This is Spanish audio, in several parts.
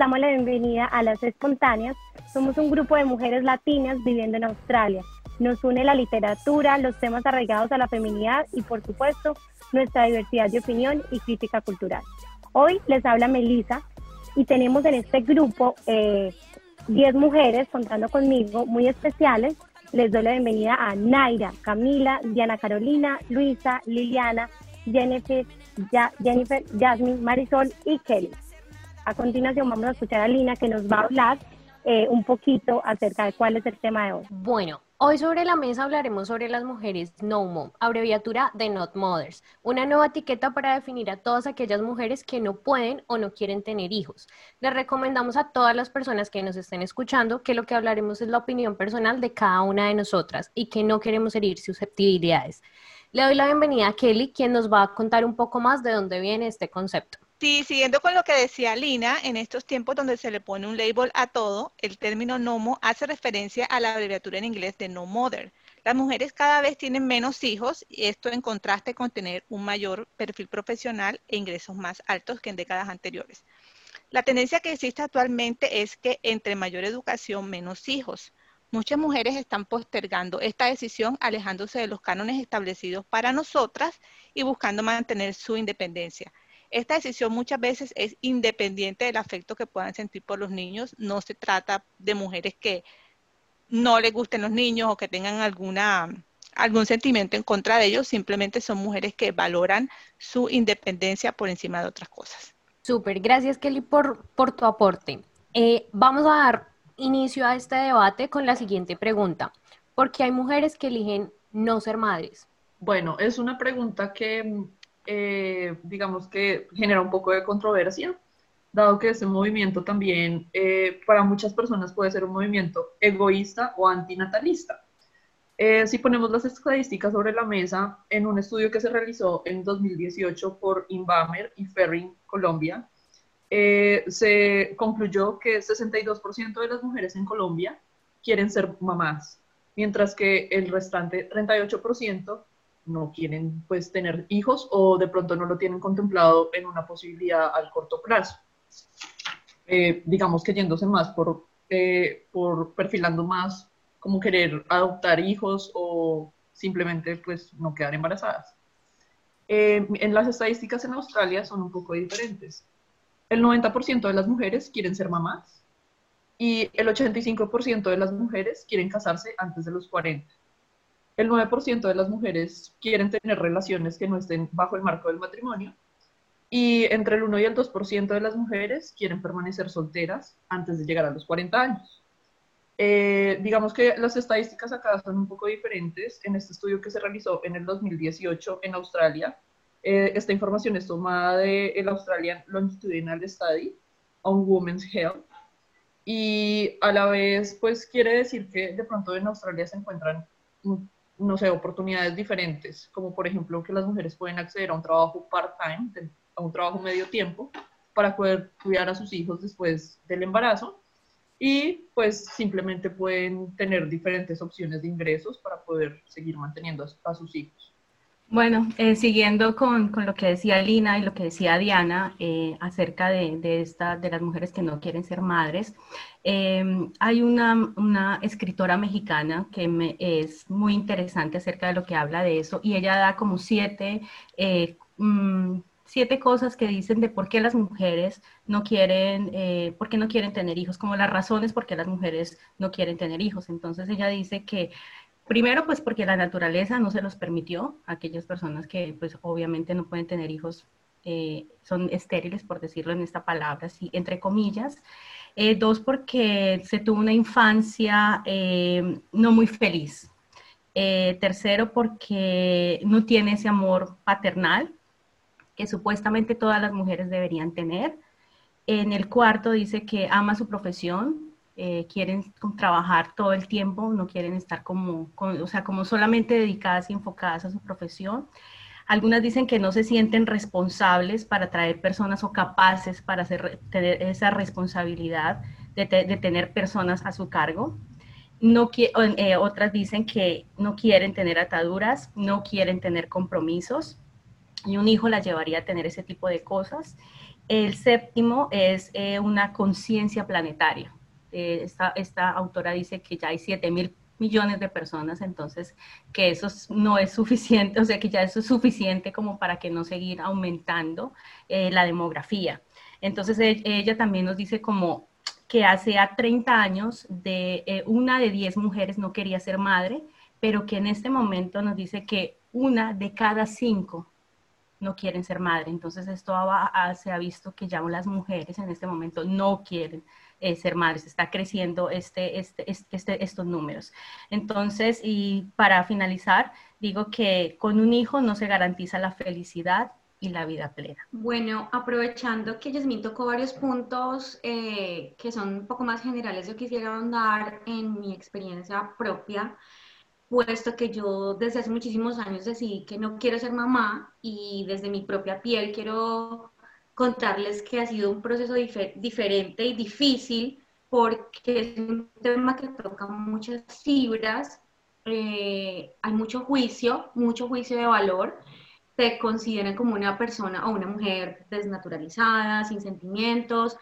damos la bienvenida a Las Espontáneas. Somos un grupo de mujeres latinas viviendo en Australia. Nos une la literatura, los temas arraigados a la feminidad y, por supuesto, nuestra diversidad de opinión y crítica cultural. Hoy les habla Melissa y tenemos en este grupo 10 eh, mujeres, contando conmigo, muy especiales. Les doy la bienvenida a Naira, Camila, Diana Carolina, Luisa, Liliana, Jennifer, Jennifer, Jasmine, Marisol y Kelly. A continuación vamos a escuchar a Lina que nos va a hablar eh, un poquito acerca de cuál es el tema de hoy. Bueno, Hoy sobre la mesa hablaremos sobre las mujeres No Mom, abreviatura de Not Mothers, una nueva etiqueta para definir a todas aquellas mujeres que no pueden o no quieren tener hijos. Les recomendamos a todas las personas que nos estén escuchando que lo que hablaremos es la opinión personal de cada una de nosotras y que no queremos herir susceptibilidades. Le doy la bienvenida a Kelly, quien nos va a contar un poco más de dónde viene este concepto. Sí, siguiendo con lo que decía Lina, en estos tiempos donde se le pone un label a todo, el término NOMO hace referencia a la abreviatura en inglés de No Mother. Las mujeres cada vez tienen menos hijos y esto en contraste con tener un mayor perfil profesional e ingresos más altos que en décadas anteriores. La tendencia que existe actualmente es que entre mayor educación, menos hijos. Muchas mujeres están postergando esta decisión, alejándose de los cánones establecidos para nosotras y buscando mantener su independencia. Esta decisión muchas veces es independiente del afecto que puedan sentir por los niños. No se trata de mujeres que no les gusten los niños o que tengan alguna algún sentimiento en contra de ellos, simplemente son mujeres que valoran su independencia por encima de otras cosas. Súper, gracias Kelly por, por tu aporte. Eh, vamos a dar inicio a este debate con la siguiente pregunta. ¿Por qué hay mujeres que eligen no ser madres? Bueno, es una pregunta que eh, digamos que genera un poco de controversia, dado que ese movimiento también eh, para muchas personas puede ser un movimiento egoísta o antinatalista. Eh, si ponemos las estadísticas sobre la mesa, en un estudio que se realizó en 2018 por Inbamer y Ferring Colombia, se concluyó que 62% de las mujeres en Colombia quieren ser mamás, mientras que el restante 38% no quieren pues tener hijos o de pronto no lo tienen contemplado en una posibilidad al corto plazo. Eh, digamos que yéndose más por, eh, por perfilando más como querer adoptar hijos o simplemente pues no quedar embarazadas. Eh, en las estadísticas en Australia son un poco diferentes. El 90% de las mujeres quieren ser mamás y el 85% de las mujeres quieren casarse antes de los 40 el 9% de las mujeres quieren tener relaciones que no estén bajo el marco del matrimonio y entre el 1 y el 2% de las mujeres quieren permanecer solteras antes de llegar a los 40 años. Eh, digamos que las estadísticas acá son un poco diferentes. En este estudio que se realizó en el 2018 en Australia, eh, esta información es tomada del el Australian Longitudinal Study on Women's Health y a la vez pues quiere decir que de pronto en Australia se encuentran no sé, oportunidades diferentes, como por ejemplo que las mujeres pueden acceder a un trabajo part-time, a un trabajo medio tiempo, para poder cuidar a sus hijos después del embarazo y pues simplemente pueden tener diferentes opciones de ingresos para poder seguir manteniendo a, sus hijos. Bueno, eh, siguiendo con, con, lo que decía Lina y lo que decía Diana eh, acerca de, de, esta, de las mujeres que no quieren ser madres, Em, hay una, una, escritora mexicana que me, es muy interesante acerca de lo que habla de eso y ella da como siete, eh, mm, siete cosas que dicen de por qué las mujeres no quieren, eh, por qué no quieren tener hijos, como las razones por qué las mujeres no quieren tener hijos. Entonces ella dice que primero pues porque la naturaleza no se los permitió, aquellas personas que pues obviamente no pueden tener hijos eh, son estériles, por decirlo en esta palabra, así, entre comillas. Eh, dos, porque se tuvo una infancia eh, no muy feliz. Tercero, porque no tiene ese amor paternal que supuestamente todas las mujeres deberían tener. En el cuarto dice que ama su profesión, quieren trabajar todo el tiempo, no quieren estar como, o sea, como solamente dedicadas y enfocadas a su profesión. Algunas dicen que no se sienten responsables para traer personas o capaces para tener esa responsabilidad de, tener personas a su cargo. No, eh, otras dicen que no quieren tener ataduras, no quieren tener compromisos y un hijo la llevaría a tener ese tipo de cosas. El séptimo es eh, una conciencia planetaria. Eh, esta, esta, autora dice que ya hay 7 mil millones de personas, entonces que eso no es suficiente, o sea que ya eso es suficiente como para que no seguir aumentando eh, la demografía. Entonces e, ella también nos dice como que hace a 30 años de una de 10 mujeres no quería ser madre, pero que en este momento nos dice que una de cada cinco no quieren ser madre. Entonces esto se ha visto que ya las mujeres en este momento no quieren eh, ser madres. Está creciendo este, este, este, estos números. Entonces, y para finalizar, digo que con un hijo no se garantiza la felicidad y la vida plena. Bueno, aprovechando que Yasmin tocó varios puntos eh, que son un poco más generales, yo quisiera ahondar en mi experiencia propia puesto que yo desde hace muchísimos años decidí que no quiero ser mamá y desde mi propia piel quiero contarles que ha sido un proceso diferente y difícil porque es un tema que toca muchas fibras, eh, hay mucho juicio, mucho juicio de valor, te consideran como una persona o una mujer desnaturalizada, sin sentimientos,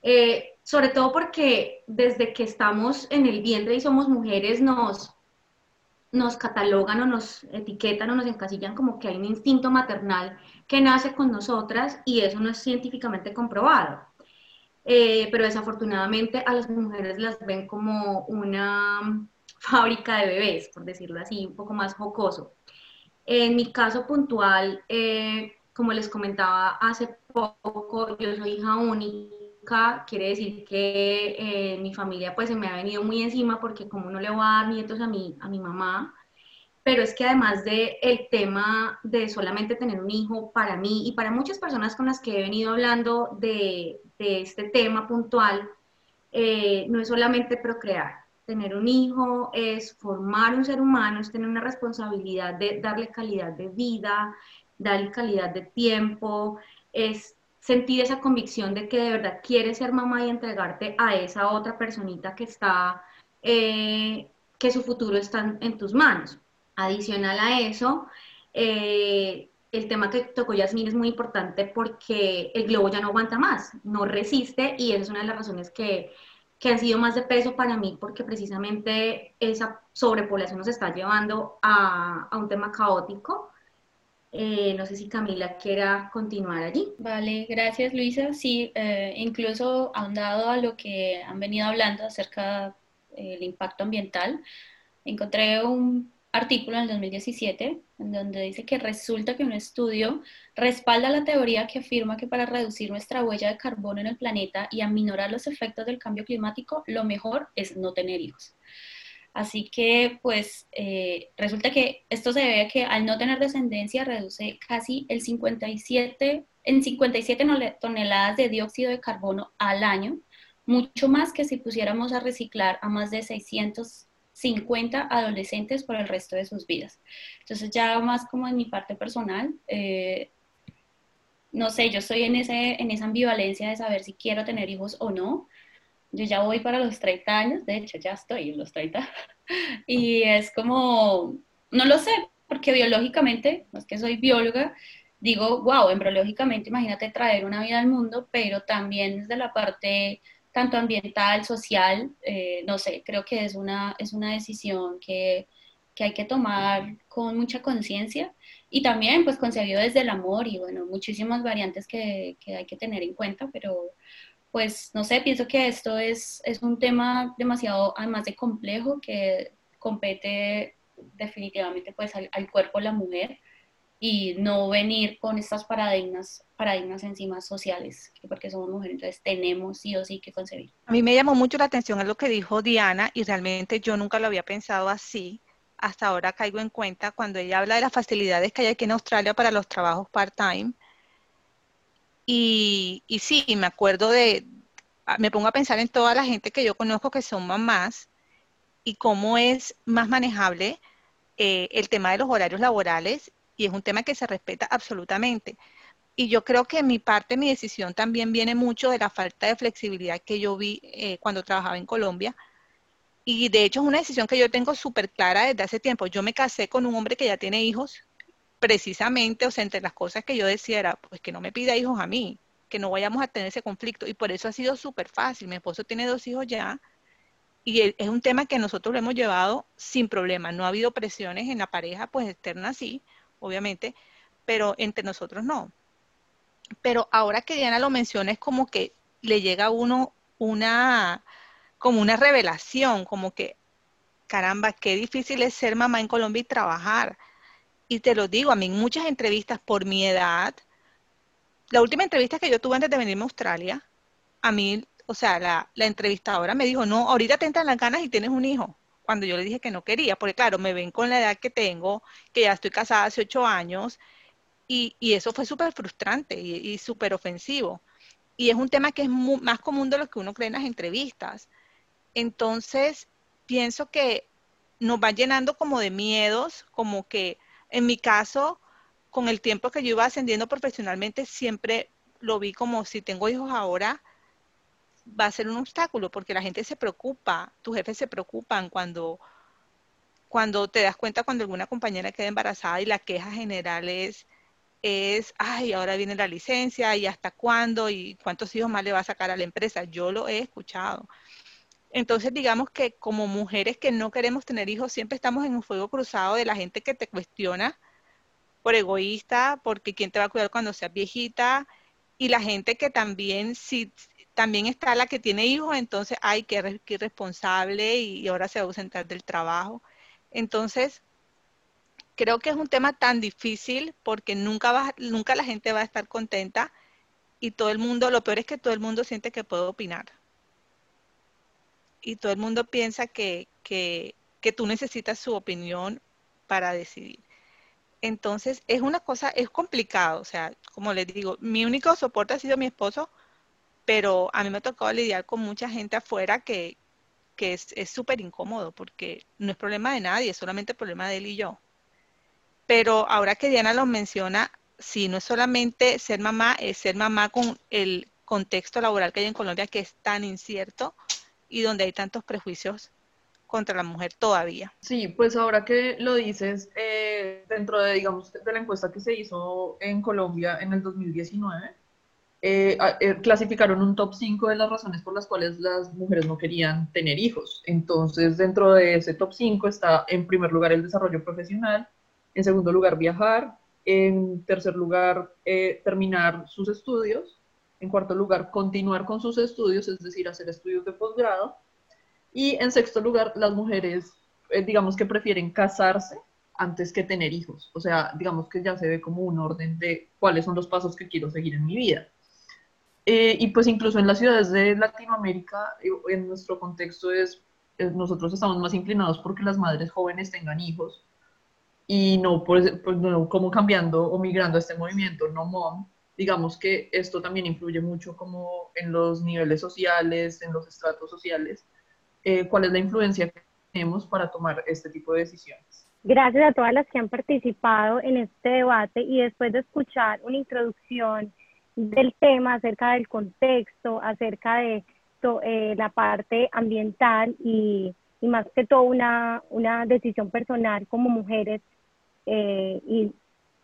eh, sobre todo porque desde que estamos en el vientre y somos mujeres nos nos catalogan o nos etiquetan o nos encasillan como que hay un instinto maternal que nace con nosotras y eso no es científicamente comprobado. Eh, pero desafortunadamente a las mujeres las ven como una fábrica de bebés, por decirlo así, un poco más jocoso. En mi caso puntual, eh, como les comentaba hace poco, yo soy hija única quiere decir que eh, mi familia pues se me ha venido muy encima porque como no le voy a dar nietos a mi, a mi mamá, pero es que además de el tema de solamente tener un hijo para mí y para muchas personas con las que he venido hablando de, de este tema puntual, eh, no es solamente procrear. Tener un hijo es formar un ser humano, es tener una responsabilidad de darle calidad de vida, darle calidad de tiempo, es sentir esa convicción de que de verdad quieres ser mamá y entregarte a esa otra personita que está, eh, que su futuro está en tus manos. Adicional a eso, eh, el tema que tocó Yasmin es muy importante porque el globo ya no aguanta más, no resiste y esa es una de las razones que, que han sido más de peso para mí porque precisamente esa sobrepoblación nos está llevando a, a un tema caótico eh, no sé si Camila quiera continuar allí. Vale, gracias Luisa. Sí, eh, incluso ahondado a lo que han venido hablando acerca del impacto ambiental, encontré un artículo en el 2017 en donde dice que resulta que un estudio respalda la teoría que afirma que para reducir nuestra huella de carbono en el planeta y aminorar los efectos del cambio climático, lo mejor es no tener hijos. Así que, pues, eh, resulta que esto se debe a que al no tener descendencia reduce casi el 57, en 57 toneladas de dióxido de carbono al año, mucho más que si pusiéramos a reciclar a más de 650 adolescentes por el resto de sus vidas. Entonces, ya más como en mi parte personal, eh, no sé, yo estoy en, ese, en esa ambivalencia de saber si quiero tener hijos o no yo ya voy para los 30 años, de hecho ya estoy en los 30, y es como, no lo sé, porque biológicamente, no es que soy bióloga, digo, wow, embriológicamente imagínate traer una vida al mundo, pero también desde la parte tanto ambiental, social, eh, no sé, creo que es una, es una decisión que, que hay que tomar con mucha conciencia y también pues concebido desde el amor y bueno, muchísimas variantes que, que hay que tener en cuenta, pero pues no sé, pienso que esto es, es un tema demasiado, además de complejo, que compete definitivamente pues al, cuerpo de la mujer y no venir con estas paradigmas, paradigmas encima sociales, porque somos mujeres, entonces tenemos sí o sí que concebir. A mí me llamó mucho la atención a lo que dijo Diana y realmente yo nunca lo había pensado así. Hasta ahora caigo en cuenta cuando ella habla de las facilidades que hay aquí en Australia para los trabajos part-time y, y sí, me acuerdo de, ah, me pongo a pensar en toda la gente que yo conozco que son mamás y cómo es más manejable eh, el tema de los horarios laborales y es un tema que se respeta absolutamente. Y yo creo que mi parte, mi decisión también viene mucho de la falta de flexibilidad que yo vi eh, cuando trabajaba en Colombia. Y de hecho es una decisión que yo tengo súper clara desde hace tiempo. Yo me casé con un hombre que ya tiene hijos, precisamente, o sea, entre las cosas que yo decía era, pues que no me pida hijos a mí, que no vayamos a tener ese conflicto. Y por eso ha sido súper fácil. Mi esposo tiene dos hijos ya y es un tema que nosotros lo hemos llevado sin problema. No ha habido presiones en la pareja, pues externa sí, obviamente, pero entre nosotros no. Pero ahora que Diana lo menciona es como que le llega a uno una, como una revelación, como que, caramba, qué difícil es ser mamá en Colombia y trabajar. Y te lo digo, a mí muchas entrevistas por mi edad, la última entrevista que yo tuve antes de venirme a Australia, a mí o sea, la, entrevistadora me dijo, no, ahorita te entran las ganas y tienes un hijo. Cuando yo le dije que no quería, porque claro, me ven con la edad que tengo, que ya estoy casada hace ocho años, y, eso fue súper frustrante y, súper ofensivo. Y es un tema que es más común de lo que uno cree en las entrevistas. Entonces, pienso que nos va llenando como de miedos, como que en mi caso, con el tiempo que yo iba ascendiendo profesionalmente, siempre lo vi como si tengo hijos ahora, va a ser un obstáculo porque la gente se preocupa, tus jefes se preocupan cuando, cuando te das cuenta cuando alguna compañera queda embarazada y la queja general es, es, ay, ahora viene la licencia y hasta cuándo y cuántos hijos más le va a sacar a la empresa. Yo lo he escuchado. Entonces, digamos que como mujeres que no queremos tener hijos, siempre estamos en un fuego cruzado de la gente que te cuestiona por egoísta, porque quién te va a cuidar cuando seas viejita, y la gente que también, si, también está la que tiene hijos, entonces hay que ser responsable y, ahora se va a ausentar del trabajo. Entonces, creo que es un tema tan difícil porque nunca, va, nunca la gente va a estar contenta y todo el mundo, lo peor es que todo el mundo siente que puede opinar. Y todo el mundo piensa que, que, que tú necesitas su opinión para decidir. Entonces, es una cosa, es complicado. O sea, como les digo, mi único soporte ha sido mi esposo pero a mí me ha tocado lidiar con mucha gente afuera que, es súper incómodo porque no es problema de nadie, es solamente problema de él y yo. Pero ahora que Diana lo menciona, sí, no es solamente ser mamá, es ser mamá con el contexto laboral que hay en Colombia que es tan incierto y donde hay tantos prejuicios contra la mujer todavía. Sí, pues ahora que lo dices, eh, dentro de, digamos, de la encuesta que se hizo en Colombia en el 2019, eh, eh, clasificaron un top 5 de las razones por las cuales las mujeres no querían tener hijos. Entonces, dentro de ese top 5 está en primer lugar el desarrollo profesional, en segundo lugar viajar, en tercer lugar eh, terminar sus estudios, en cuarto lugar continuar con sus estudios, es decir, hacer estudios de posgrado, y en sexto lugar las mujeres, digamos que prefieren casarse antes que tener hijos. O sea, digamos que ya se ve como un orden de cuáles son los pasos que quiero seguir en mi vida. Eh, y pues incluso en las ciudades de Latinoamérica, en nuestro contexto es, nosotros estamos más inclinados porque las madres jóvenes tengan hijos y no, pues, pues no como cambiando o migrando a este movimiento no mom. Digamos que esto también influye mucho como en los niveles sociales, en los estratos sociales. Eh, ¿Cuál es la influencia que tenemos para tomar este tipo de decisiones? Gracias a todas las que han participado en este debate y después de escuchar una introducción del tema, acerca del contexto, acerca de eh, la parte ambiental y, más que todo una, una decisión personal como mujeres eh, y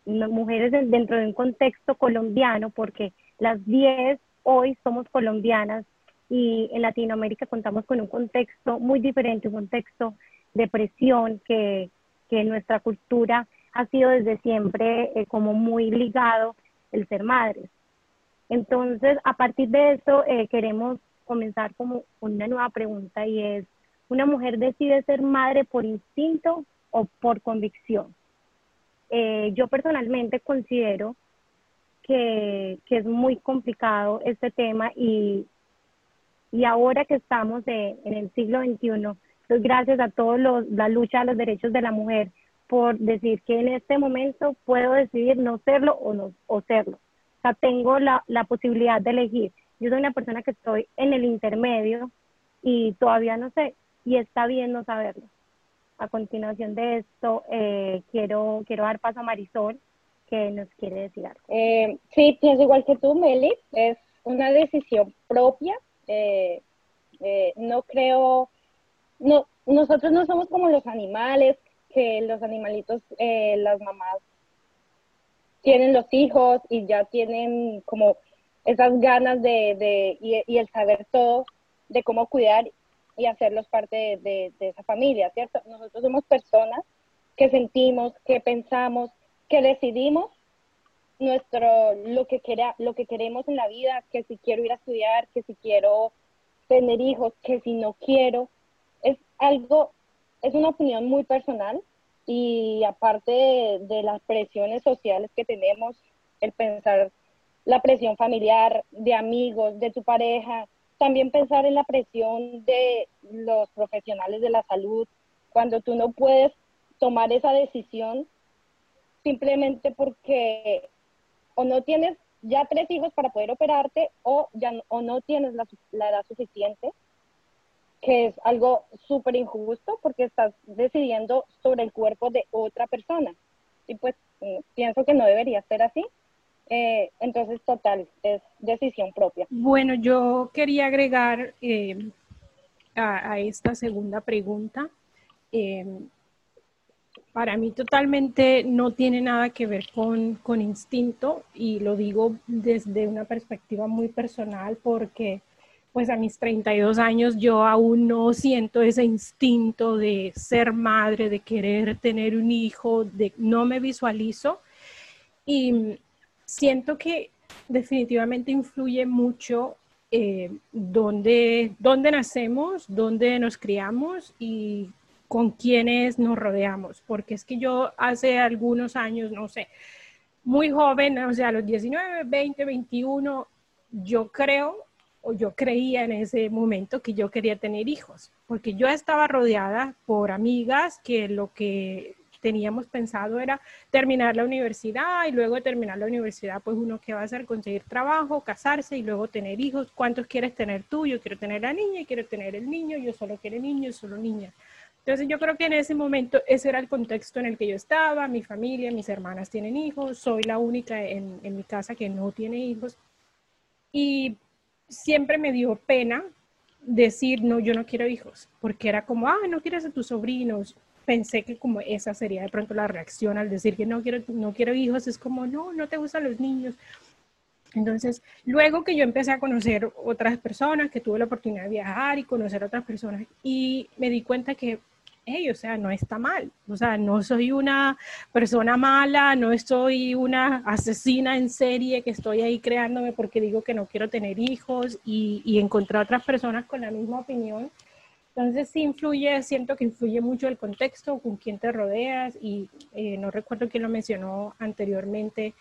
mujeres dentro de un contexto colombiano, porque las 10 hoy somos colombianas y en Latinoamérica contamos con un contexto muy diferente, un contexto de presión que, que nuestra cultura ha sido desde siempre eh, como muy ligado el ser madres. Entonces, a partir de eso, eh, queremos comenzar como una nueva pregunta y es, ¿una mujer decide ser madre por instinto o por convicción? Eh, yo personalmente considero que, es muy complicado este tema y, y ahora que estamos en el siglo XXI, pues gracias a toda la lucha de los derechos de la mujer por decir que en este momento puedo decidir no serlo o, no, o serlo. O sea, tengo la, la posibilidad de elegir. Yo soy una persona que estoy en el intermedio y todavía no sé, y está bien no saberlo. A continuación de esto, eh, quiero, quiero dar paso a Marisol que nos quiere decir algo. Eh, sí, pienso igual que tú, Meli, es una decisión propia. Eh, eh, no creo, no, nosotros no somos como los animales, que los animalitos, las mamás tienen los hijos y ya tienen como esas ganas de, y, el saber todo de cómo cuidar y hacerlos parte de, de, esa familia, ¿cierto? Nosotros somos personas que sentimos, que pensamos, que decidimos nuestro lo que lo que queremos en la vida, que si quiero ir a estudiar, que si quiero tener hijos, que si no quiero, es algo, es una opinión muy personal y aparte de, las presiones sociales que tenemos, el pensar la presión familiar, de amigos, de tu pareja, también pensar en la presión de los profesionales de la salud, cuando tú no puedes tomar esa decisión simplemente porque o no tienes ya tres hijos para poder operarte o, ya, o no tienes la, la edad suficiente que es algo súper injusto porque estás decidiendo sobre el cuerpo de otra persona. Y pues mm, pienso que no debería ser así. Eh, entonces, total, es decisión propia. Bueno, yo quería agregar eh, a, esta segunda pregunta. Eh, para mí totalmente no tiene nada que ver con, con instinto y lo digo desde una perspectiva muy personal porque pues a mis 32 años yo aún no siento ese instinto de ser madre, de querer tener un hijo, de no me visualizo y siento que definitivamente influye mucho eh, dónde, nacemos, dónde nos criamos y con quienes nos rodeamos, porque es que yo hace algunos años, no sé, muy joven, o sea, a los 19, 20, 21, yo creo o yo creía en ese momento que yo quería tener hijos, porque yo estaba rodeada por amigas que lo que teníamos pensado era terminar la universidad y luego de terminar la universidad, pues uno que va a hacer, conseguir trabajo, casarse y luego tener hijos. ¿Cuántos quieres tener tú? Yo quiero tener la niña, quiero tener el niño, yo solo quiero niños, solo niñas. Entonces yo creo que en ese momento ese era el contexto en el que yo estaba, mi familia, mis hermanas tienen hijos, soy la única en, en mi casa que no tiene hijos. Y siempre me dio pena decir, no, yo no quiero hijos, porque era como, ah, no quieres a tus sobrinos. Pensé que como esa sería de pronto la reacción al decir que no quiero, no quiero hijos, es como, no, no te gustan los niños. Entonces, luego que yo empecé a conocer otras personas, que tuve la oportunidad de viajar y conocer otras personas, y me di cuenta que o sea, no está mal, o sea, no soy una persona mala, no soy una asesina en serie que estoy ahí creándome porque digo que no quiero tener hijos y, y encontrar otras personas con la misma opinión. Entonces sí influye, siento que influye mucho el contexto, con quién te rodeas y eh, no recuerdo quién lo mencionó anteriormente,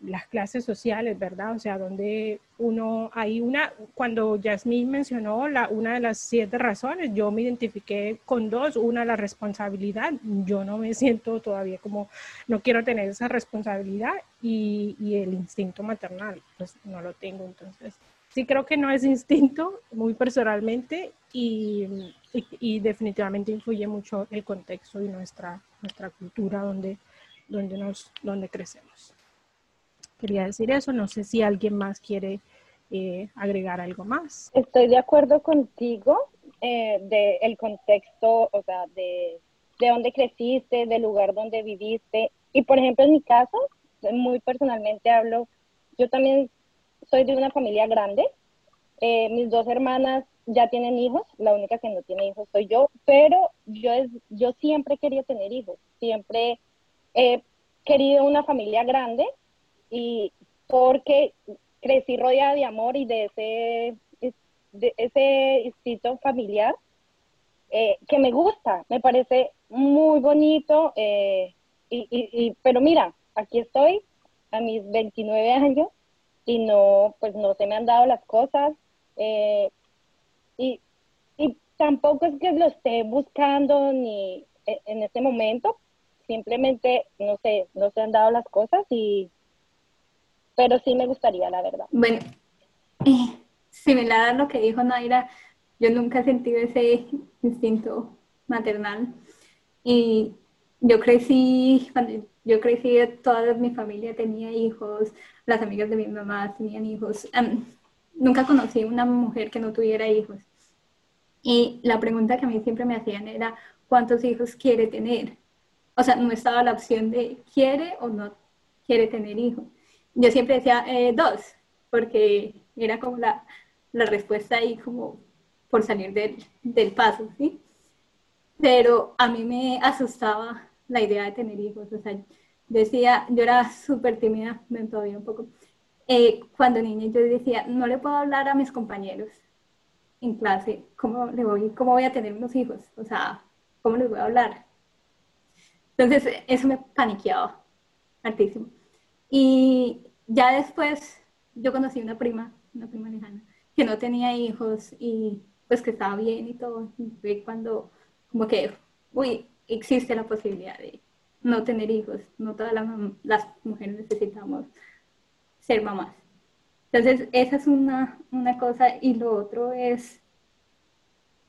las clases sociales, ¿verdad? O sea, donde uno, hay una, cuando Yasmín mencionó la, una de las siete razones, yo me identifiqué con dos, una la responsabilidad, yo no me siento todavía como, no quiero tener esa responsabilidad y, y el instinto maternal, pues no lo tengo, entonces sí creo que no es instinto, muy personalmente, y, y, y, definitivamente influye mucho el contexto y nuestra, nuestra cultura donde, donde, nos, donde crecemos. Quería decir eso, no sé si alguien más quiere eh, agregar algo más. Estoy de acuerdo contigo eh, del contexto, o sea, de, de dónde creciste, del lugar donde viviste. Y por ejemplo, en mi caso, muy personalmente hablo, yo también soy de una familia grande. Eh, mis dos hermanas ya tienen hijos, la única que no tiene hijos soy yo, pero yo, es, yo siempre querido tener hijos, siempre he querido una familia grande y porque crecí rodeada de amor y de ese, de ese instinto familiar eh, que me gusta, me parece muy bonito, eh, y, y, pero mira, aquí estoy a mis 29 años y no, pues no se me han dado las cosas, eh, y, y tampoco es que lo esté buscando ni en este momento, simplemente, no sé, no se han dado las cosas y pero sí me gustaría, la verdad. Bueno, similar a lo que dijo Naira, yo nunca he sentido ese instinto maternal y yo crecí, cuando Yo crecí, toda mi familia tenía hijos, las amigas de mi mamá tenían hijos. Em, nunca conocí una mujer que no tuviera hijos. Y la pregunta que a mí siempre me hacían era, ¿cuántos hijos quiere tener? O sea, no estaba la opción de quiere o no quiere tener hijos. Yo siempre decía eh, dos, porque era como la, la respuesta ahí como por salir del, del paso, ¿sí? Pero a mí me asustaba la idea de tener hijos, o sea, decía, yo era súper tímida, todavía un poco, eh, cuando niña yo decía, no le puedo hablar a mis compañeros en clase, ¿cómo, le voy, ¿cómo voy a tener unos hijos? O sea, ¿cómo les voy a hablar? Entonces, eso me paniqueaba altísimo. Y ya después, yo conocí una prima, una prima lejana, que no tenía hijos y pues que estaba bien y todo. Y cuando, como que, uy, existe la posibilidad de no tener hijos. No todas las, mujeres necesitamos ser mamás. Entonces, esa es una, una cosa. Y lo otro es,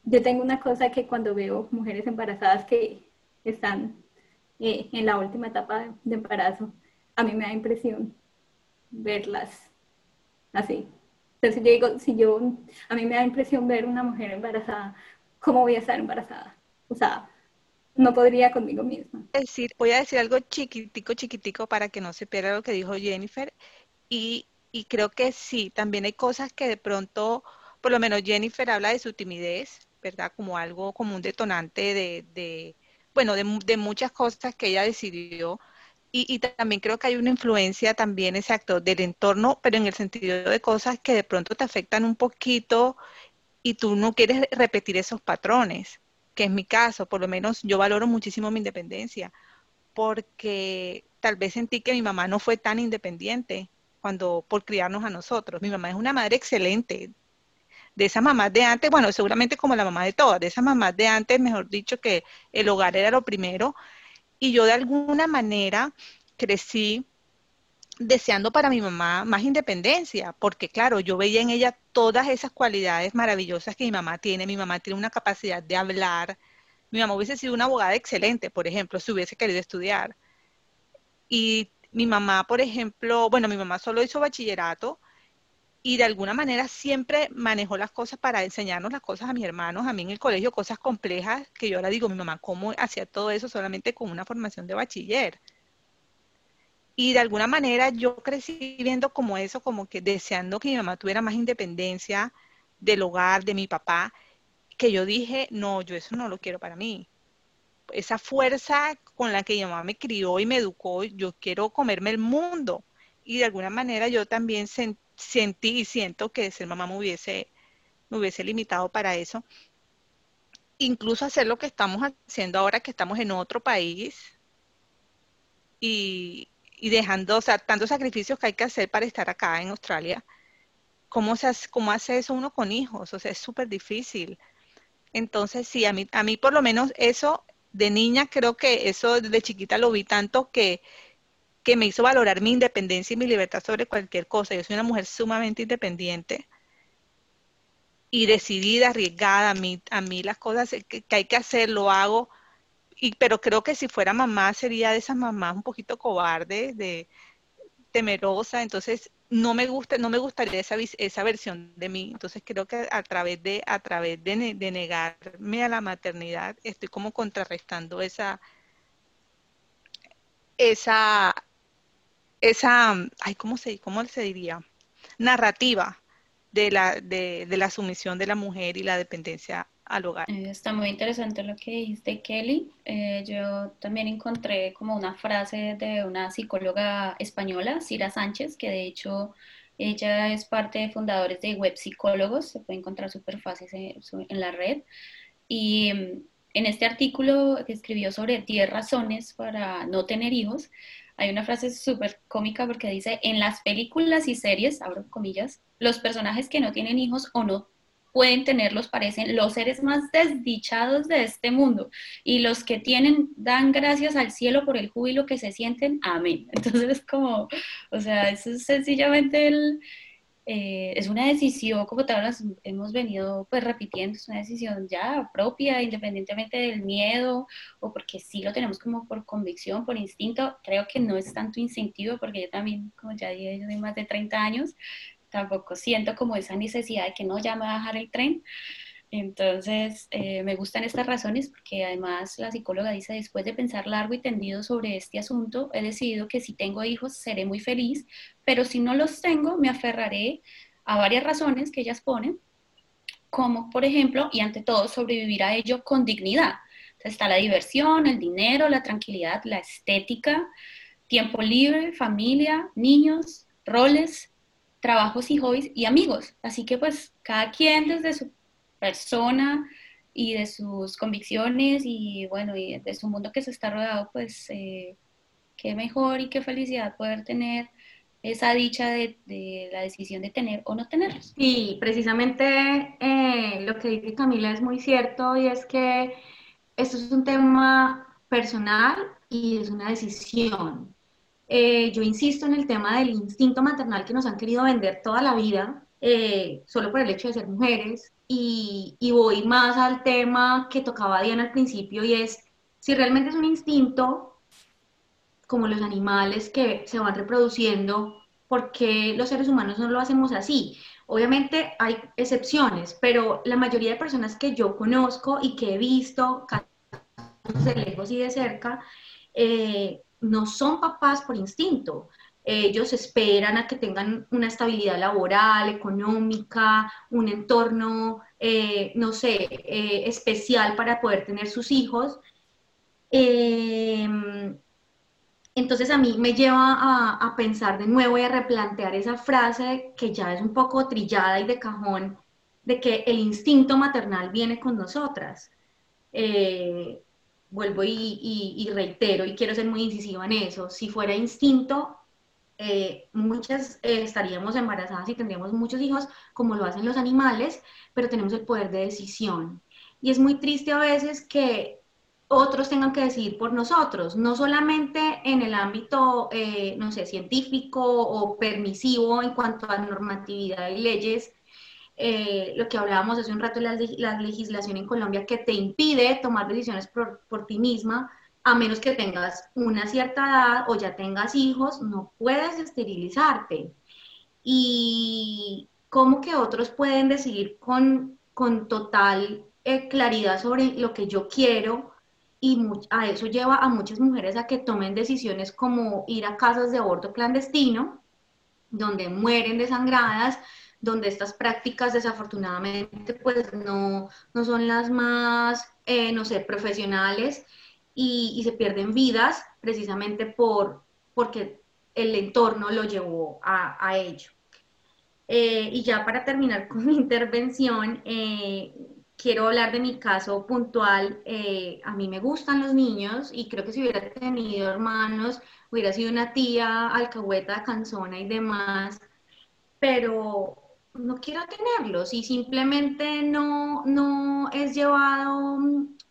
yo tengo una cosa que cuando veo mujeres embarazadas que están eh, en la última etapa de embarazo, a mí me da impresión verlas así. Entonces yo digo, si yo, a mí me da impresión ver una mujer embarazada, ¿cómo voy a estar embarazada? O sea, no podría conmigo misma. Decir, voy a decir algo chiquitico, chiquitico para que no se pierda lo que dijo Jennifer. Y, y creo que sí, también hay cosas que de pronto, por lo menos Jennifer habla de su timidez, ¿verdad? Como algo, como un detonante de, de bueno, de, de muchas cosas que ella decidió y, también creo que hay una influencia también, exacto, del entorno, pero en el sentido de cosas que de pronto te afectan un poquito y tú no quieres repetir esos patrones, que es mi caso, por lo menos yo valoro muchísimo mi independencia, porque tal vez sentí que mi mamá no fue tan independiente cuando por criarnos a nosotros. Mi mamá es una madre excelente, de esas mamás de antes, bueno, seguramente como la mamá de todas, de esas mamás de antes, mejor dicho, que el hogar era lo primero, y yo de alguna manera crecí deseando para mi mamá más independencia, porque claro, yo veía en ella todas esas cualidades maravillosas que mi mamá tiene. Mi mamá tiene una capacidad de hablar. Mi mamá hubiese sido una abogada excelente, por ejemplo, si hubiese querido estudiar. Y mi mamá, por ejemplo, bueno, mi mamá solo hizo bachillerato, y de alguna manera siempre manejó las cosas para enseñarnos las cosas a mis hermanos, a mí en el colegio, cosas complejas que yo ahora digo, mi mamá, ¿cómo hacía todo eso solamente con una formación de bachiller? Y de alguna manera yo crecí viendo como eso, como que deseando que mi mamá tuviera más independencia del hogar, de mi papá, que yo dije, no, yo eso no lo quiero para mí. Esa fuerza con la que mi mamá me crió y me educó, yo quiero comerme el mundo. Y de alguna manera yo también sentí y siento que ser mamá me hubiese, me hubiese limitado para eso. Incluso hacer lo que estamos haciendo ahora que estamos en otro país y, dejando, o sea, tantos sacrificios que hay que hacer para estar acá en Australia. ¿Cómo, se hace, cómo hace eso uno con hijos? O sea, es súper difícil. Entonces, sí, a mí, a mí por lo menos eso de niña creo que eso de chiquita lo vi tanto que, que me hizo valorar mi independencia y mi libertad sobre cualquier cosa. Yo soy una mujer sumamente independiente y decidida, arriesgada. A mí, a mí las cosas que, hay que hacer, lo hago. Y, pero creo que si fuera mamá, sería de esas mamás un poquito cobarde, de temerosa. Entonces, no me gusta, no me gustaría esa, versión de mí. Entonces creo que a través de, a través de, negarme a la maternidad, estoy como contrarrestando esa, esa, esa, ay, ¿cómo se, cómo se diría? Narrativa de la, de, la sumisión de la mujer y la dependencia al hogar. Eh, está muy interesante lo que dijiste, Kelly. Eh, yo también encontré como una frase de una psicóloga española, Cira Sánchez, que de hecho ella es parte de fundadores de Web Psicólogos, se puede encontrar súper fácil en la red. Y mm, en este artículo que escribió sobre 10 razones para no tener hijos, hay una frase súper cómica porque dice, en las películas y series, abro comillas, los personajes que no tienen hijos o no pueden tenerlos parecen los seres más desdichados de este mundo y los que tienen dan gracias al cielo por el júbilo que se sienten. Amén. Entonces es como, o sea, eso es sencillamente el, eh, es una decisión, como tal hemos venido pues repitiendo, es una decisión ya propia, independientemente del miedo o porque sí lo tenemos como por convicción, por instinto. Creo que no es tanto instintivo porque yo también, como ya dije, yo tengo más de 30 años, tampoco siento como esa necesidad de que no, ya me va a bajar el tren. Entonces, eh, me gustan estas razones porque además la psicóloga dice, después de pensar largo y tendido sobre este asunto, he decidido que si tengo hijos seré muy feliz, pero si no los tengo, me aferraré a varias razones que ellas ponen, como por ejemplo, y ante todo, sobrevivir a ello con dignidad. Entonces, está la diversión, el dinero, la tranquilidad, la estética, tiempo libre, familia, niños, roles, trabajos y hobbies y amigos. Así que pues cada quien desde su persona y de sus convicciones y bueno, y de su mundo que se está rodeado, pues eh, qué mejor y qué felicidad poder tener esa dicha de, la decisión de tener o no tenerlos. Y precisamente eh, lo que dice Camila es muy cierto y es que esto es un tema personal y es una decisión. Eh, yo insisto en el tema del instinto maternal que nos han querido vender toda la vida, solo por el hecho de ser mujeres, y, voy más al tema que tocaba Diana al principio y es si realmente es un instinto, como los animales que se van reproduciendo, ¿por qué los seres humanos no lo hacemos así? Obviamente hay excepciones, pero la mayoría de personas que yo conozco y que he visto de lejos y de cerca, eh, no son papás por instinto, ellos esperan a que tengan una estabilidad laboral, económica, un entorno, eh, no sé, eh, especial para poder tener sus hijos. Em, entonces a mí me lleva a, pensar de nuevo y a replantear esa frase que ya es un poco trillada y de cajón, de que el instinto maternal viene con nosotras. Eh, vuelvo y, y, reitero y quiero ser muy incisiva en eso. Si fuera instinto, eh, muchas eh, estaríamos embarazadas y tendríamos muchos hijos, como lo hacen los animales, pero tenemos el poder de decisión. Y es muy triste a veces que otros tengan que decidir por nosotros, no solamente en el ámbito, eh, no sé, científico o permisivo en cuanto a normatividad y leyes, lo que hablábamos hace un rato, la, la, legislación en Colombia que te impide tomar decisiones por, por ti misma, a menos que tengas una cierta edad o ya tengas hijos, no puedes esterilizarte. Y cómo que otros pueden decidir con, con total eh, claridad sobre lo que yo quiero y a eso lleva a muchas mujeres a que tomen decisiones como ir a casas de aborto clandestino, donde mueren desangradas, donde estas prácticas desafortunadamente pues no, no son las más, eh, no sé, profesionales y, se pierden vidas precisamente por, porque el entorno lo llevó a, ello. Eh, y ya para terminar con mi intervención, eh, quiero hablar de mi caso puntual. A mí me gustan los niños y creo que si hubiera tenido hermanos, hubiera sido una tía alcahueta, canzona y demás, pero no quiero tenerlos y simplemente no, no es llevado,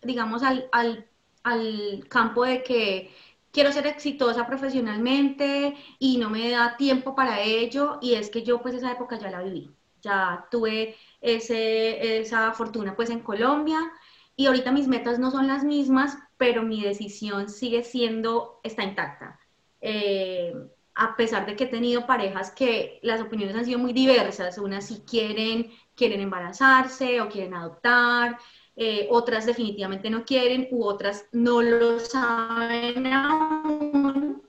digamos, al, al al campo de que quiero ser exitosa profesionalmente y no me da tiempo para ello. Y es que yo pues esa época ya la viví, ya tuve ese, esa fortuna pues en Colombia. Y ahorita mis metas no son las mismas, pero mi decisión sigue siendo, está intacta. Eh, a pesar de que he tenido parejas que las opiniones han sido muy diversas, unas si quieren, quieren embarazarse o quieren adoptar, eh, otras definitivamente no quieren u otras no lo saben aún.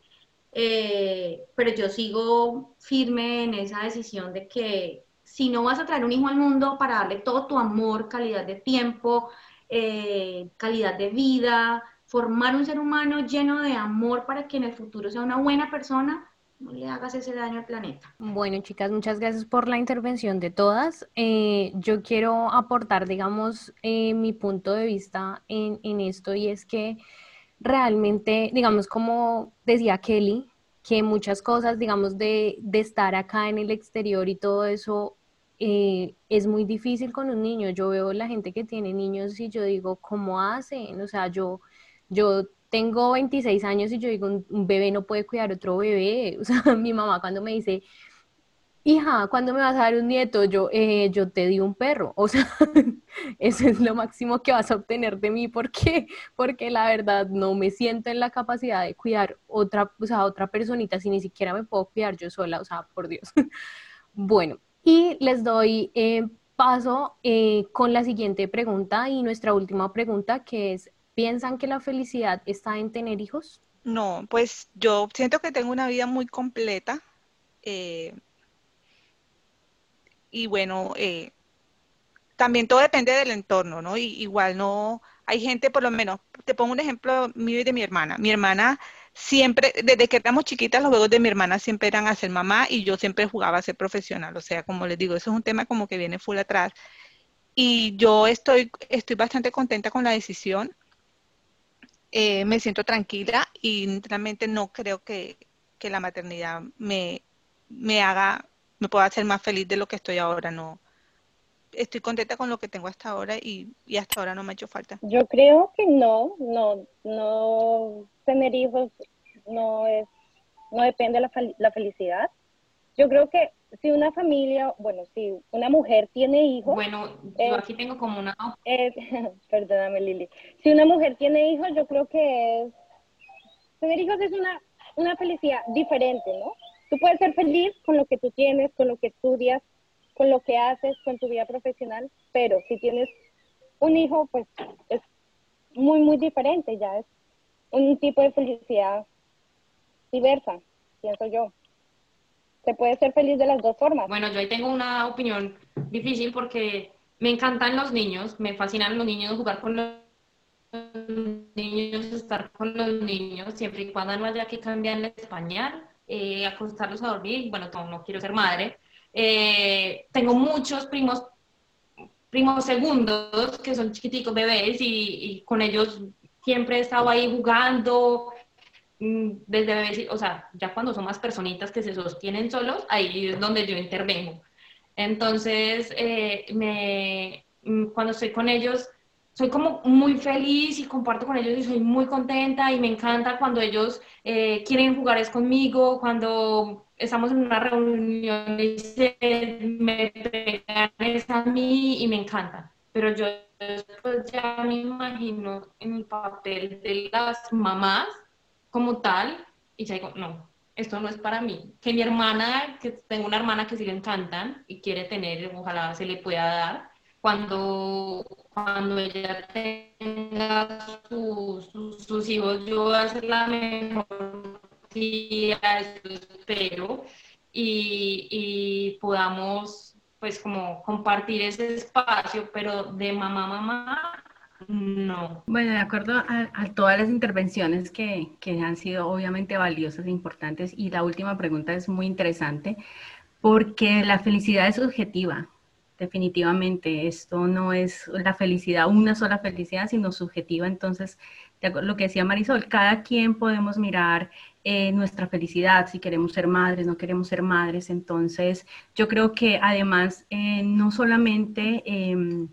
Eh, pero yo sigo firme en esa decisión de que si no vas a traer un hijo al mundo para darle todo tu amor, calidad de tiempo, eh, calidad de vida, formar un ser humano lleno de amor para que en el futuro sea una buena persona, no le hagas ese daño al planeta. Bueno, chicas, muchas gracias por la intervención de todas. Eh, yo quiero aportar, digamos, eh, mi punto de vista en, en, esto y es que realmente, digamos, como decía Kelly, que muchas cosas, digamos, de, de estar acá en el exterior y todo eso eh, es muy difícil con un niño. Yo veo la gente que tiene niños y yo digo, ¿cómo hacen? O sea, yo, yo tengo 26 años y yo digo, un, bebé no puede cuidar otro bebé. O sea, mi mamá cuando me dice, hija, ¿cuándo me vas a dar un nieto? Yo, eh, yo te di un perro. O sea, eso es lo máximo que vas a obtener de mí. ¿Por qué? Porque la verdad no me siento en la capacidad de cuidar otra, o sea, otra personita si ni siquiera me puedo cuidar yo sola. O sea, por Dios. Bueno, y les doy eh, paso eh, con la siguiente pregunta y nuestra última pregunta que es, ¿piensan que la felicidad está en tener hijos? No, pues yo siento que tengo una vida muy completa. y bueno, eh, también todo depende del entorno, ¿no? Y, igual no, hay gente, por lo menos, te pongo un ejemplo mío y de mi hermana. Mi hermana siempre, desde que éramos chiquitas, los juegos de mi hermana siempre eran a ser mamá y yo siempre jugaba a ser profesional. O sea, como les digo, eso es un tema como que viene full atrás. Y yo estoy, estoy bastante contenta con la decisión. Eh, me siento tranquila y realmente no creo que, que la maternidad me, me haga me puedo hacer más feliz de lo que estoy ahora, no. Estoy contenta con lo que tengo hasta ahora y, hasta ahora no me ha hecho falta. Yo creo que no, no, no tener hijos no es, no depende de la, la felicidad. Yo creo que si una familia, bueno, si una mujer tiene hijos. Bueno, yo aquí tengo como una. perdóname, Lili. Si una mujer tiene hijos, yo creo que es. Tener hijos es una, una felicidad diferente, ¿no? Tú puedes ser feliz con lo que tú tienes, con lo que estudias, con lo que haces, con tu vida profesional, pero si tienes un hijo, pues es muy, muy diferente, ya es un tipo de felicidad diversa, pienso yo. Se puede ser feliz de las dos formas. Bueno, yo ahí tengo una opinión difícil porque me encantan los niños, me fascinan los niños, jugar con los niños, estar con los niños, siempre y cuando no haya que cambiar el español eh, acostarlos a dormir, bueno, no, quiero ser madre. Eh, tengo muchos primos, primos segundos que son chiquiticos bebés y, con ellos siempre he estado ahí jugando, desde bebés, o sea, ya cuando son más personitas que se sostienen solos, ahí es donde yo intervengo. Entonces, eh, me, mm, cuando estoy con ellos, soy como muy feliz y comparto con ellos y soy muy contenta y me encanta cuando ellos eh, quieren jugar es conmigo, cuando estamos en una reunión y se me pegan es a mí y me encanta. Pero yo después ya me imagino en el papel de las mamás como tal y ya digo, no, esto no es para mí. Que mi hermana, que tengo una hermana que sí le encantan y quiere tener, ojalá se le pueda dar, cuando, cuando ella tenga sus hijos, yo voy a ser la mejor tía, espero, y, y podamos pues como compartir ese espacio, pero de mamá mamá, no. Bueno, de acuerdo a, todas las intervenciones que, que, han sido obviamente valiosas e importantes, y la última pregunta es muy interesante, porque la felicidad es subjetiva definitivamente. Esto no es la felicidad, una sola felicidad, sino subjetiva. Entonces, lo que decía Marisol, cada quien podemos mirar eh, nuestra felicidad, si queremos ser madres, no queremos ser madres. Entonces, yo creo que además, eh, no solamente... Em,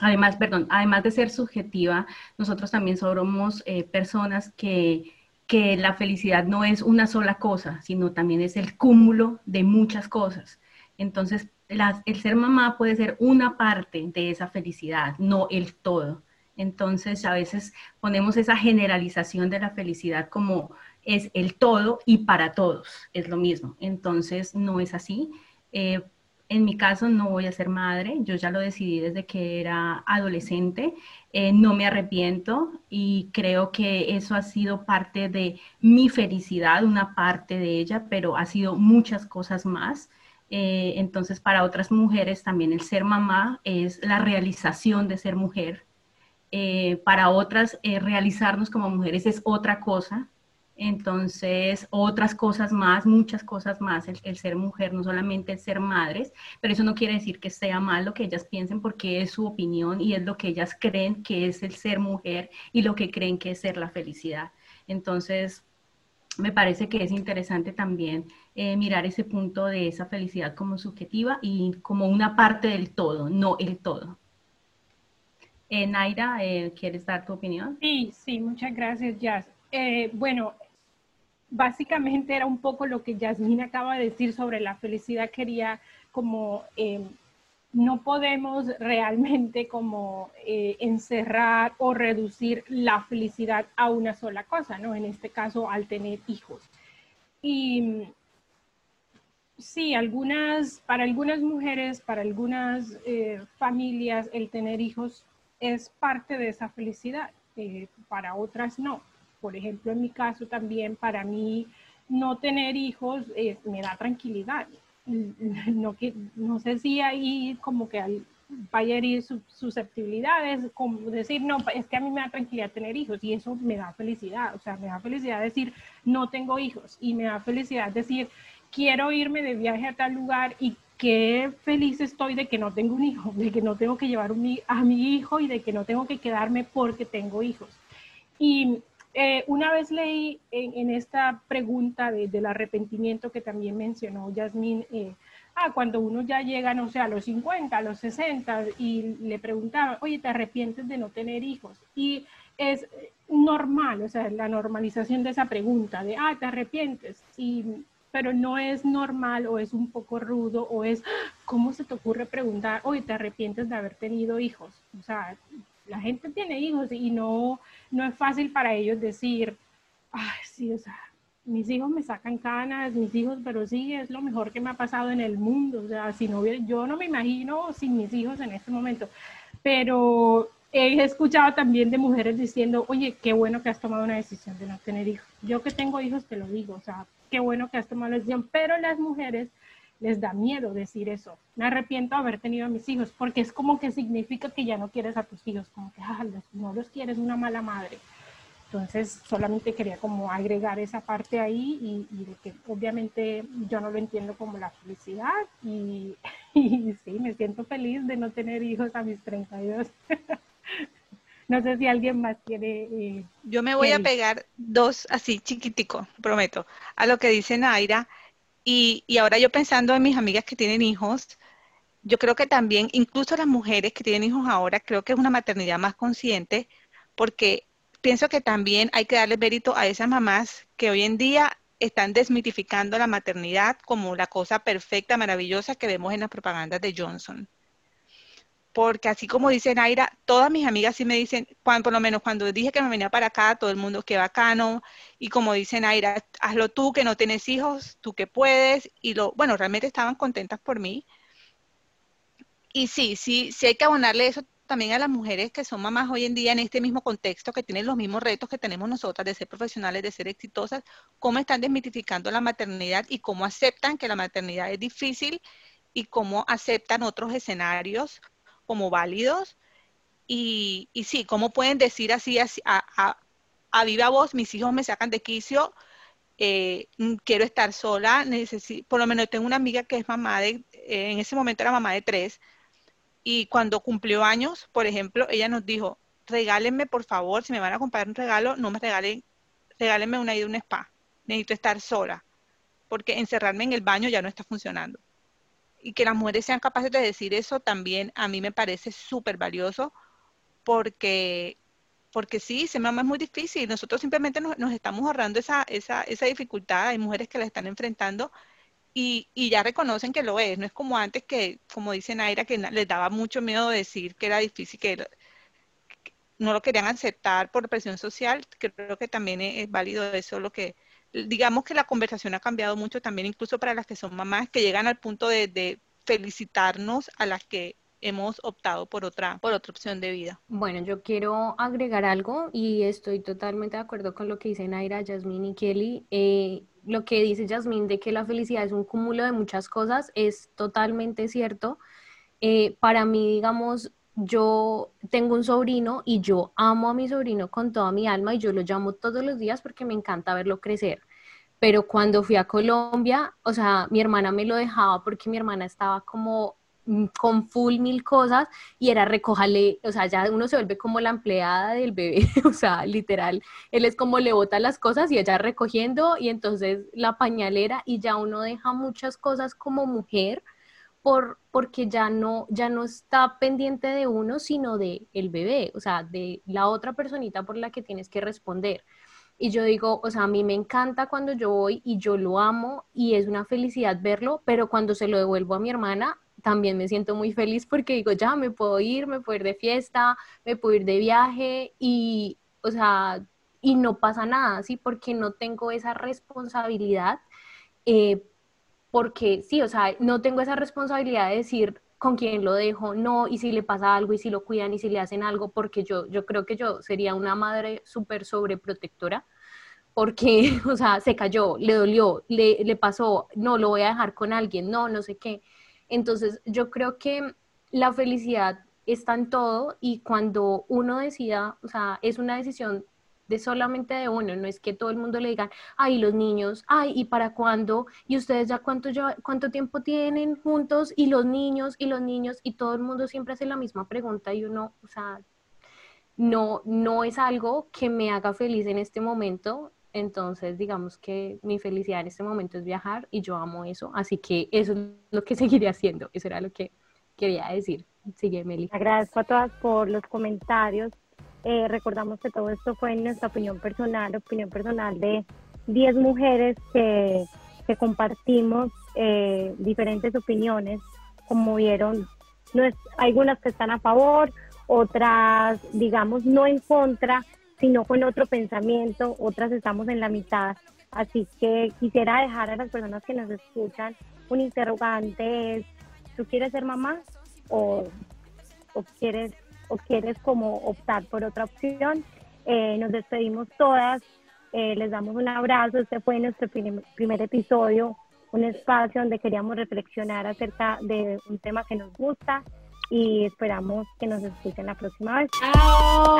además, perdón, además de ser subjetiva, nosotros también somos eh, personas que, que la felicidad no es una sola cosa, sino también es el cúmulo de muchas cosas. Entonces, el ser mamá puede ser una parte de esa felicidad, no el todo. Entonces, a veces ponemos esa generalización de la felicidad como es el todo y para todos es lo mismo. Entonces, no es así. Eh, en mi caso, no voy a ser madre. Yo ya lo decidí desde que era adolescente. Eh, no me arrepiento y creo que eso ha sido parte de mi felicidad, una parte de ella, pero ha sido muchas cosas más. Eh, entonces, para otras mujeres también el ser mamá es la realización de ser mujer. Eh, para otras, realizarnos como mujeres es otra cosa. Entonces, otras cosas más, muchas cosas más, el, ser mujer, no solamente el ser madres, pero eso no quiere decir que sea mal lo que ellas piensen porque es su opinión y es lo que ellas creen que es el ser mujer y lo que creen que es ser la felicidad. Entonces, me parece que es interesante también eh, mirar ese punto de esa felicidad como subjetiva y como una parte del todo, no el todo. Eh, Naira, eh, ¿quieres dar tu opinión? Sí, sí, muchas gracias, Jazz. bueno, básicamente era un poco lo que Yasmín acaba de decir sobre la felicidad. Quería como eh, no podemos realmente como eh, encerrar o reducir la felicidad a una sola cosa, ¿no? En este caso, al tener hijos. Y sí, algunas, para algunas mujeres, para algunas eh, familias, el tener hijos es parte de esa felicidad, para otras no. Por ejemplo, en mi caso también, para mí, no tener hijos me da tranquilidad no, no sé si ahí como que vaya a herir susceptibilidades, como decir, no, es que a mí me da tranquilidad tener hijos y eso me da felicidad, o sea, me da felicidad decir, no tengo hijos y me da felicidad decir, quiero irme de viaje a tal lugar y qué feliz estoy de que no tengo un hijo, de que no tengo que llevar a mi hijo y de que no tengo que quedarme porque tengo hijos. Y eh, una vez leí en, esta pregunta del arrepentimiento que también mencionó Yasmín, eh, ah, cuando uno ya llega, no sé, a los 50, a los 60, y le preguntaba, oye, ¿te arrepientes de no tener hijos? Y es normal, o sea, la normalización de esa pregunta, de, ah, ¿te arrepientes? Y, pero no es normal o es un poco rudo o es, ¿cómo se te ocurre preguntar, oye, ¿te arrepientes de haber tenido hijos? O sea, la gente tiene hijos y no, no es fácil para ellos decir, ay, sí, o sea, mis hijos me sacan canas, mis hijos, pero sí, es lo mejor que me ha pasado en el mundo. O sea, si no yo no me imagino sin mis hijos en este momento. Pero he escuchado también de mujeres diciendo, oye, qué bueno que has tomado una decisión de no tener hijos. Yo que tengo hijos te lo digo, o sea, qué bueno que has tomado la decisión. Pero las mujeres les da miedo decir eso. Me arrepiento de haber tenido a mis hijos, porque es como que significa que ya no quieres a tus hijos, como que ah, no los quieres, una mala madre. Entonces, solamente quería como agregar esa parte ahí y, de que obviamente yo no lo entiendo como la felicidad y, y sí, me siento feliz de no tener hijos a mis 32. no sé si alguien más quiere... Eh, yo me voy a pegar dos así chiquitico, prometo, a lo que dice Naira y, ahora yo pensando en mis amigas que tienen hijos, yo creo que también, incluso las mujeres que tienen hijos ahora, creo que es una maternidad más consciente, porque pienso que también hay que darle mérito a esas mamás que hoy en día están desmitificando la maternidad como la cosa perfecta, maravillosa que vemos en las propagandas de Johnson porque así como dice Naira, todas mis amigas sí me dicen, por lo menos cuando dije que me venía para acá, todo el mundo, qué bacano, y como dice Naira, hazlo tú que no tienes hijos, tú que puedes, y lo, bueno, realmente estaban contentas por mí. Y sí, sí, sí hay que abonarle eso también a las mujeres que son mamás hoy en día en este mismo contexto, que tienen los mismos retos que tenemos nosotras de ser profesionales, de ser exitosas, cómo están desmitificando la maternidad y cómo aceptan que la maternidad es difícil y cómo aceptan otros escenarios como válidos. Y, y sí, ¿cómo pueden decir así, a, a, viva voz, mis hijos me sacan de quicio, eh, mm, quiero estar sola, necesito, por lo menos tengo una amiga que es mamá de, eh, en ese momento era mamá de tres, y cuando cumplió años, por ejemplo, ella nos dijo, regálenme por favor, si me van a comprar un regalo, no me regalen, regálenme una ida a un spa, necesito estar sola, porque encerrarme en el baño ya no está funcionando y que las mujeres sean capaces de decir eso también a mí me parece súper valioso porque, porque sí, se mamá es muy difícil. Nosotros simplemente nos, estamos ahorrando esa, esa, esa, dificultad. Hay mujeres que la están enfrentando y, y, ya reconocen que lo es. No es como antes que, como dice Naira, que les daba mucho miedo decir que era difícil, que, no lo querían aceptar por presión social. Creo que también es válido eso lo que digamos que la conversación ha cambiado mucho también incluso para las que son mamás que llegan al punto de, felicitarnos a las que hemos optado por otra, por otra opción de vida. Bueno, yo quiero agregar algo y estoy totalmente de acuerdo con lo que dicen Naira, Yasmín y Kelly. Eh, lo que dice Yasmín de que la felicidad es un cúmulo de muchas cosas es totalmente cierto. Eh, para mí, digamos, yo tengo un sobrino y yo amo a mi sobrino con toda mi alma y yo lo llamo todos los días porque me encanta verlo crecer. Pero cuando fui a Colombia, o sea, mi hermana me lo dejaba porque mi hermana estaba como mm, con full mil cosas y era recójale, o sea, ya uno se vuelve como la empleada del bebé, o sea, literal, él es como le bota las cosas y ella recogiendo y entonces la pañalera y ya uno deja muchas cosas como mujer por, porque ya no, ya no está pendiente de uno, sino de el bebé, o sea, de la otra personita por la que tienes que responder. Y yo digo, o sea, a mí me encanta cuando yo voy y yo lo amo y es una felicidad verlo, pero cuando se lo devuelvo a mi hermana, también me siento muy feliz porque digo, ya me puedo ir, me puedo ir de fiesta, me puedo ir de viaje y, o sea, y no pasa nada, ¿sí? Porque no tengo esa responsabilidad, eh, porque sí, o sea, no tengo esa responsabilidad de decir con quién lo dejo, no, y si le pasa algo, y si lo cuidan, y si le hacen algo, porque yo, yo creo que yo sería una madre súper sobreprotectora, porque, o sea, se cayó, le dolió, le, le pasó, no, lo voy a dejar con alguien, no, no sé qué. Entonces, yo creo que la felicidad está en todo y cuando uno decida, o sea, es una decisión de solamente de uno, no es que todo el mundo le digan, ay, los niños, ay, ¿y para cuándo? ¿Y ustedes ya cuánto, ya, cuánto tiempo tienen juntos? ¿Y los niños? ¿Y los niños? Y todo el mundo siempre hace la misma pregunta y uno, o sea, no, no es algo que me haga feliz en este momento. Entonces, digamos que mi felicidad en este momento es viajar y yo amo eso. Así que eso es lo que seguiré haciendo. Eso era lo que quería decir. Sigue, Meli. Agradezco a todas por los comentarios. Eh, recordamos que todo esto fue en nuestra opinión personal, opinión personal de 10 mujeres que, que compartimos eh, diferentes opiniones, como vieron, algunas que están a favor, otras, digamos, no en contra, sino con otro pensamiento, otras estamos en la mitad. Así que quisiera dejar a las personas que nos escuchan un interrogante, es, ¿tú quieres ser mamá o, o quieres o quieres como optar por otra opción. Eh, nos despedimos todas, eh, les damos un abrazo. Este fue nuestro primer, episodio, un espacio donde queríamos reflexionar acerca de un tema que nos gusta y esperamos que nos escuchen la próxima vez. Chao.